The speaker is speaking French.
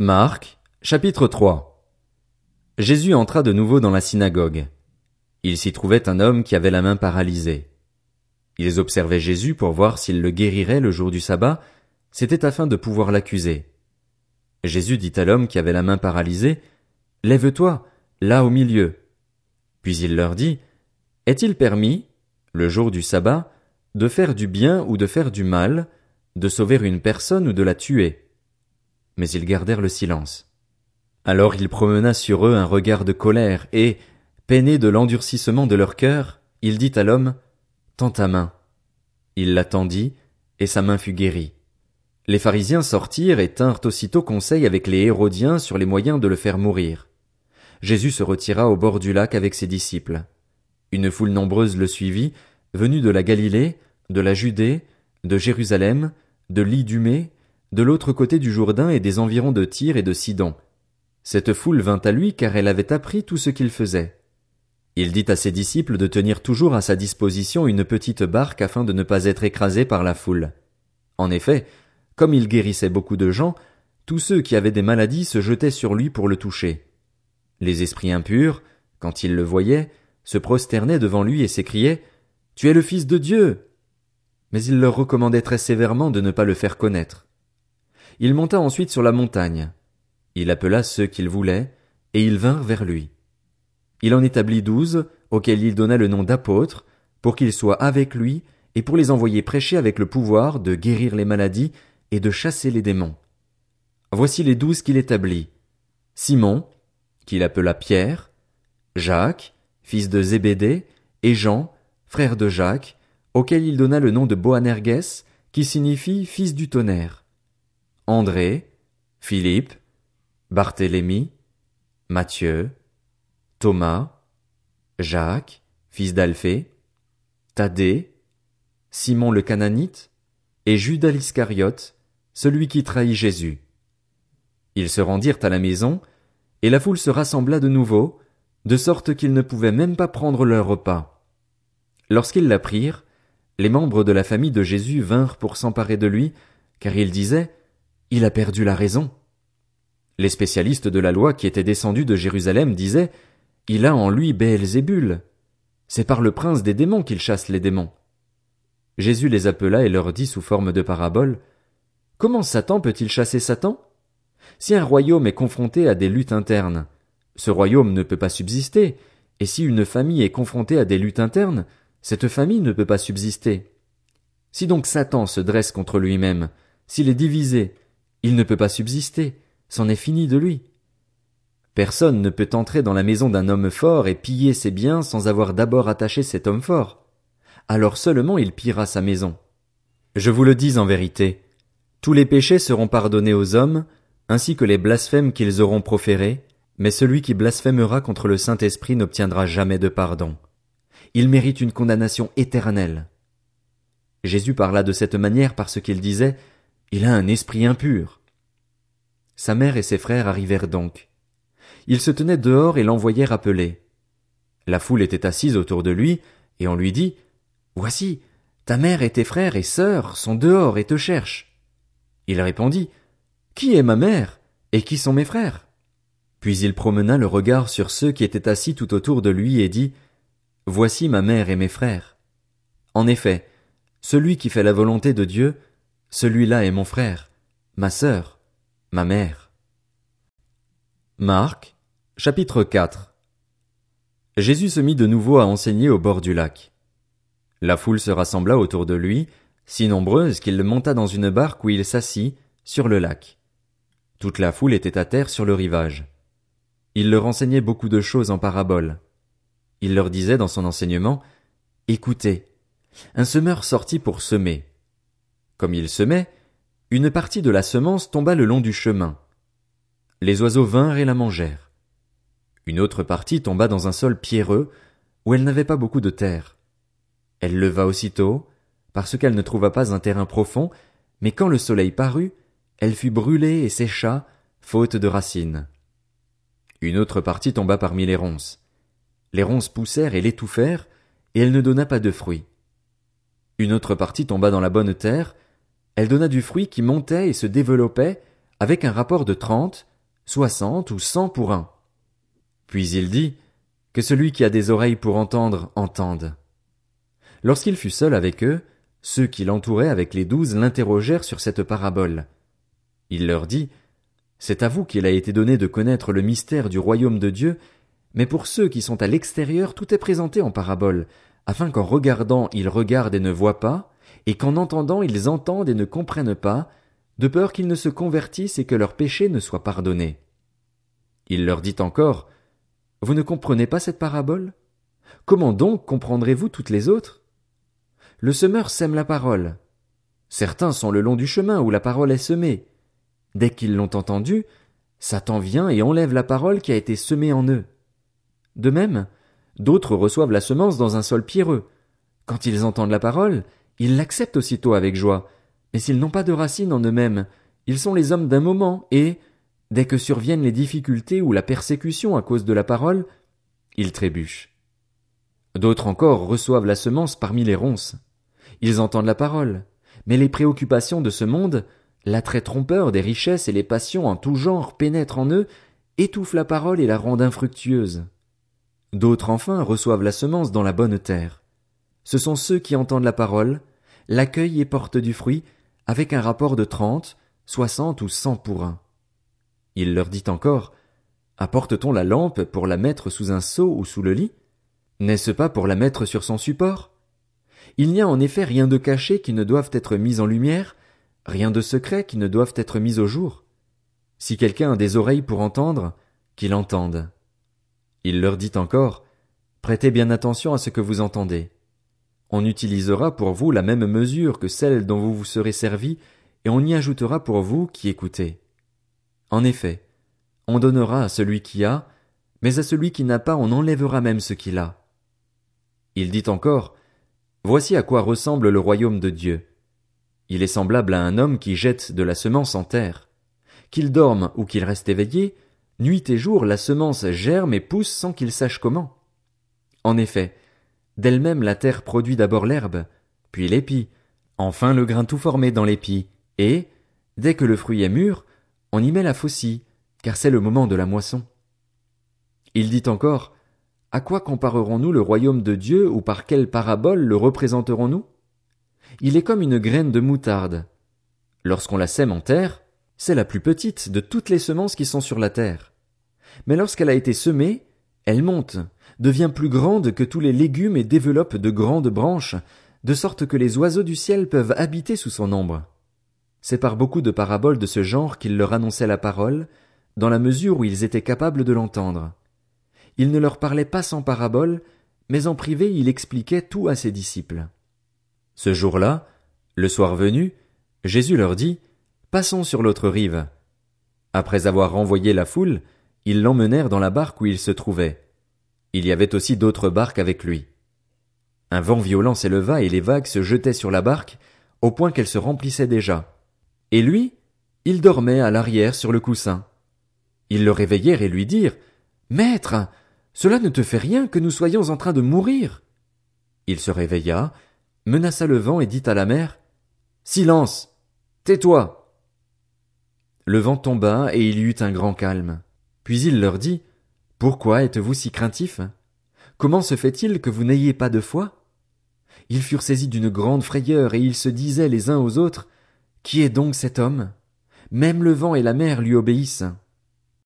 Marc, chapitre 3 Jésus entra de nouveau dans la synagogue. Il s'y trouvait un homme qui avait la main paralysée. Ils observaient Jésus pour voir s'il le guérirait le jour du sabbat, c'était afin de pouvoir l'accuser. Jésus dit à l'homme qui avait la main paralysée, Lève-toi, là au milieu. Puis il leur dit, Est-il permis, le jour du sabbat, de faire du bien ou de faire du mal, de sauver une personne ou de la tuer? Mais ils gardèrent le silence. Alors il promena sur eux un regard de colère, et, peiné de l'endurcissement de leur cœur, il dit à l'homme, Tends ta main. Il la tendit, et sa main fut guérie. Les pharisiens sortirent et tinrent aussitôt conseil avec les Hérodiens sur les moyens de le faire mourir. Jésus se retira au bord du lac avec ses disciples. Une foule nombreuse le suivit, venue de la Galilée, de la Judée, de Jérusalem, de l'Idumée, de l'autre côté du Jourdain et des environs de Tyr et de Sidon. Cette foule vint à lui car elle avait appris tout ce qu'il faisait. Il dit à ses disciples de tenir toujours à sa disposition une petite barque afin de ne pas être écrasé par la foule. En effet, comme il guérissait beaucoup de gens, tous ceux qui avaient des maladies se jetaient sur lui pour le toucher. Les esprits impurs, quand ils le voyaient, se prosternaient devant lui et s'écriaient Tu es le Fils de Dieu. Mais il leur recommandait très sévèrement de ne pas le faire connaître. Il monta ensuite sur la montagne. Il appela ceux qu'il voulait, et ils vinrent vers lui. Il en établit douze, auxquels il donna le nom d'apôtres, pour qu'ils soient avec lui, et pour les envoyer prêcher avec le pouvoir de guérir les maladies et de chasser les démons. Voici les douze qu'il établit. Simon, qu'il appela Pierre, Jacques, fils de Zébédée, et Jean, frère de Jacques, auquel il donna le nom de Boanerges, qui signifie fils du tonnerre. André, Philippe, Barthélemy, Matthieu, Thomas, Jacques, fils d'Alphée, Thaddée, Simon le Cananite, et Judas l'Iscariote, celui qui trahit Jésus. Ils se rendirent à la maison, et la foule se rassembla de nouveau, de sorte qu'ils ne pouvaient même pas prendre leur repas. Lorsqu'ils l'apprirent, les membres de la famille de Jésus vinrent pour s'emparer de lui, car ils disaient il a perdu la raison. Les spécialistes de la loi qui étaient descendus de Jérusalem disaient Il a en lui Béelzébul. C'est par le prince des démons qu'il chasse les démons. Jésus les appela et leur dit sous forme de parabole Comment Satan peut-il chasser Satan? Si un royaume est confronté à des luttes internes, ce royaume ne peut pas subsister, et si une famille est confrontée à des luttes internes, cette famille ne peut pas subsister. Si donc Satan se dresse contre lui-même, s'il est divisé, il ne peut pas subsister, c'en est fini de lui. Personne ne peut entrer dans la maison d'un homme fort et piller ses biens sans avoir d'abord attaché cet homme fort. Alors seulement il pillera sa maison. Je vous le dis en vérité, tous les péchés seront pardonnés aux hommes, ainsi que les blasphèmes qu'ils auront proférés, mais celui qui blasphémera contre le Saint-Esprit n'obtiendra jamais de pardon. Il mérite une condamnation éternelle. Jésus parla de cette manière parce qu'il disait il a un esprit impur. Sa mère et ses frères arrivèrent donc. Ils se tenaient dehors et l'envoyèrent appeler. La foule était assise autour de lui, et on lui dit, Voici, ta mère et tes frères et sœurs sont dehors et te cherchent. Il répondit, Qui est ma mère? Et qui sont mes frères? Puis il promena le regard sur ceux qui étaient assis tout autour de lui et dit, Voici ma mère et mes frères. En effet, celui qui fait la volonté de Dieu, celui-là est mon frère, ma sœur, ma mère. Marc, chapitre 4 Jésus se mit de nouveau à enseigner au bord du lac. La foule se rassembla autour de lui, si nombreuse qu'il le monta dans une barque où il s'assit, sur le lac. Toute la foule était à terre sur le rivage. Il leur enseignait beaucoup de choses en paraboles. Il leur disait dans son enseignement, Écoutez, un semeur sortit pour semer. Comme il semait, une partie de la semence tomba le long du chemin. Les oiseaux vinrent et la mangèrent. Une autre partie tomba dans un sol pierreux, où elle n'avait pas beaucoup de terre. Elle leva aussitôt, parce qu'elle ne trouva pas un terrain profond, mais quand le soleil parut, elle fut brûlée et sécha, faute de racines. Une autre partie tomba parmi les ronces. Les ronces poussèrent et l'étouffèrent, et elle ne donna pas de fruits. Une autre partie tomba dans la bonne terre, elle donna du fruit qui montait et se développait avec un rapport de trente, soixante ou cent pour un. Puis il dit, Que celui qui a des oreilles pour entendre, entende. Lorsqu'il fut seul avec eux, ceux qui l'entouraient avec les douze l'interrogèrent sur cette parabole. Il leur dit, C'est à vous qu'il a été donné de connaître le mystère du royaume de Dieu, mais pour ceux qui sont à l'extérieur tout est présenté en parabole, afin qu'en regardant ils regardent et ne voient pas, et qu'en entendant ils entendent et ne comprennent pas, de peur qu'ils ne se convertissent et que leurs péchés ne soient pardonnés. Il leur dit encore, Vous ne comprenez pas cette parabole? Comment donc comprendrez-vous toutes les autres? Le semeur sème la parole. Certains sont le long du chemin où la parole est semée. Dès qu'ils l'ont entendue, Satan vient et enlève la parole qui a été semée en eux. De même, d'autres reçoivent la semence dans un sol pierreux. Quand ils entendent la parole, ils l'acceptent aussitôt avec joie, mais s'ils n'ont pas de racines en eux-mêmes, ils sont les hommes d'un moment et, dès que surviennent les difficultés ou la persécution à cause de la parole, ils trébuchent. D'autres encore reçoivent la semence parmi les ronces. Ils entendent la parole, mais les préoccupations de ce monde, l'attrait trompeur des richesses et les passions en tout genre pénètrent en eux, étouffent la parole et la rendent infructueuse. D'autres enfin reçoivent la semence dans la bonne terre. Ce sont ceux qui entendent la parole, l'accueillent et portent du fruit, avec un rapport de trente, soixante ou cent pour un. Il leur dit encore, Apporte-t-on la lampe pour la mettre sous un seau ou sous le lit? N'est-ce pas pour la mettre sur son support? Il n'y a en effet rien de caché qui ne doive être mis en lumière, rien de secret qui ne doive être mis au jour. Si quelqu'un a des oreilles pour entendre, qu'il entende. Il leur dit encore, Prêtez bien attention à ce que vous entendez. On utilisera pour vous la même mesure que celle dont vous vous serez servi, et on y ajoutera pour vous qui écoutez. En effet, on donnera à celui qui a, mais à celui qui n'a pas on enlèvera même ce qu'il a. Il dit encore, Voici à quoi ressemble le royaume de Dieu. Il est semblable à un homme qui jette de la semence en terre. Qu'il dorme ou qu'il reste éveillé, nuit et jour la semence germe et pousse sans qu'il sache comment. En effet, d'elle-même la terre produit d'abord l'herbe, puis l'épi, enfin le grain tout formé dans l'épi, et, dès que le fruit est mûr, on y met la faucille, car c'est le moment de la moisson. Il dit encore, à quoi comparerons-nous le royaume de Dieu ou par quelle parabole le représenterons-nous? Il est comme une graine de moutarde. Lorsqu'on la sème en terre, c'est la plus petite de toutes les semences qui sont sur la terre. Mais lorsqu'elle a été semée, elle monte, devient plus grande que tous les légumes et développe de grandes branches, de sorte que les oiseaux du ciel peuvent habiter sous son ombre. C'est par beaucoup de paraboles de ce genre qu'il leur annonçait la parole, dans la mesure où ils étaient capables de l'entendre. Il ne leur parlait pas sans paraboles, mais en privé il expliquait tout à ses disciples. Ce jour-là, le soir venu, Jésus leur dit, Passons sur l'autre rive. Après avoir renvoyé la foule, ils l'emmenèrent dans la barque où il se trouvait. Il y avait aussi d'autres barques avec lui. Un vent violent s'éleva et les vagues se jetaient sur la barque, au point qu'elle se remplissait déjà. Et lui, il dormait à l'arrière sur le coussin. Ils le réveillèrent et lui dirent, Maître, cela ne te fait rien que nous soyons en train de mourir. Il se réveilla, menaça le vent et dit à la mer, Silence! Tais-toi! Le vent tomba et il y eut un grand calme. Puis il leur dit, Pourquoi êtes-vous si craintifs? Comment se fait-il que vous n'ayez pas de foi? Ils furent saisis d'une grande frayeur et ils se disaient les uns aux autres, Qui est donc cet homme? Même le vent et la mer lui obéissent.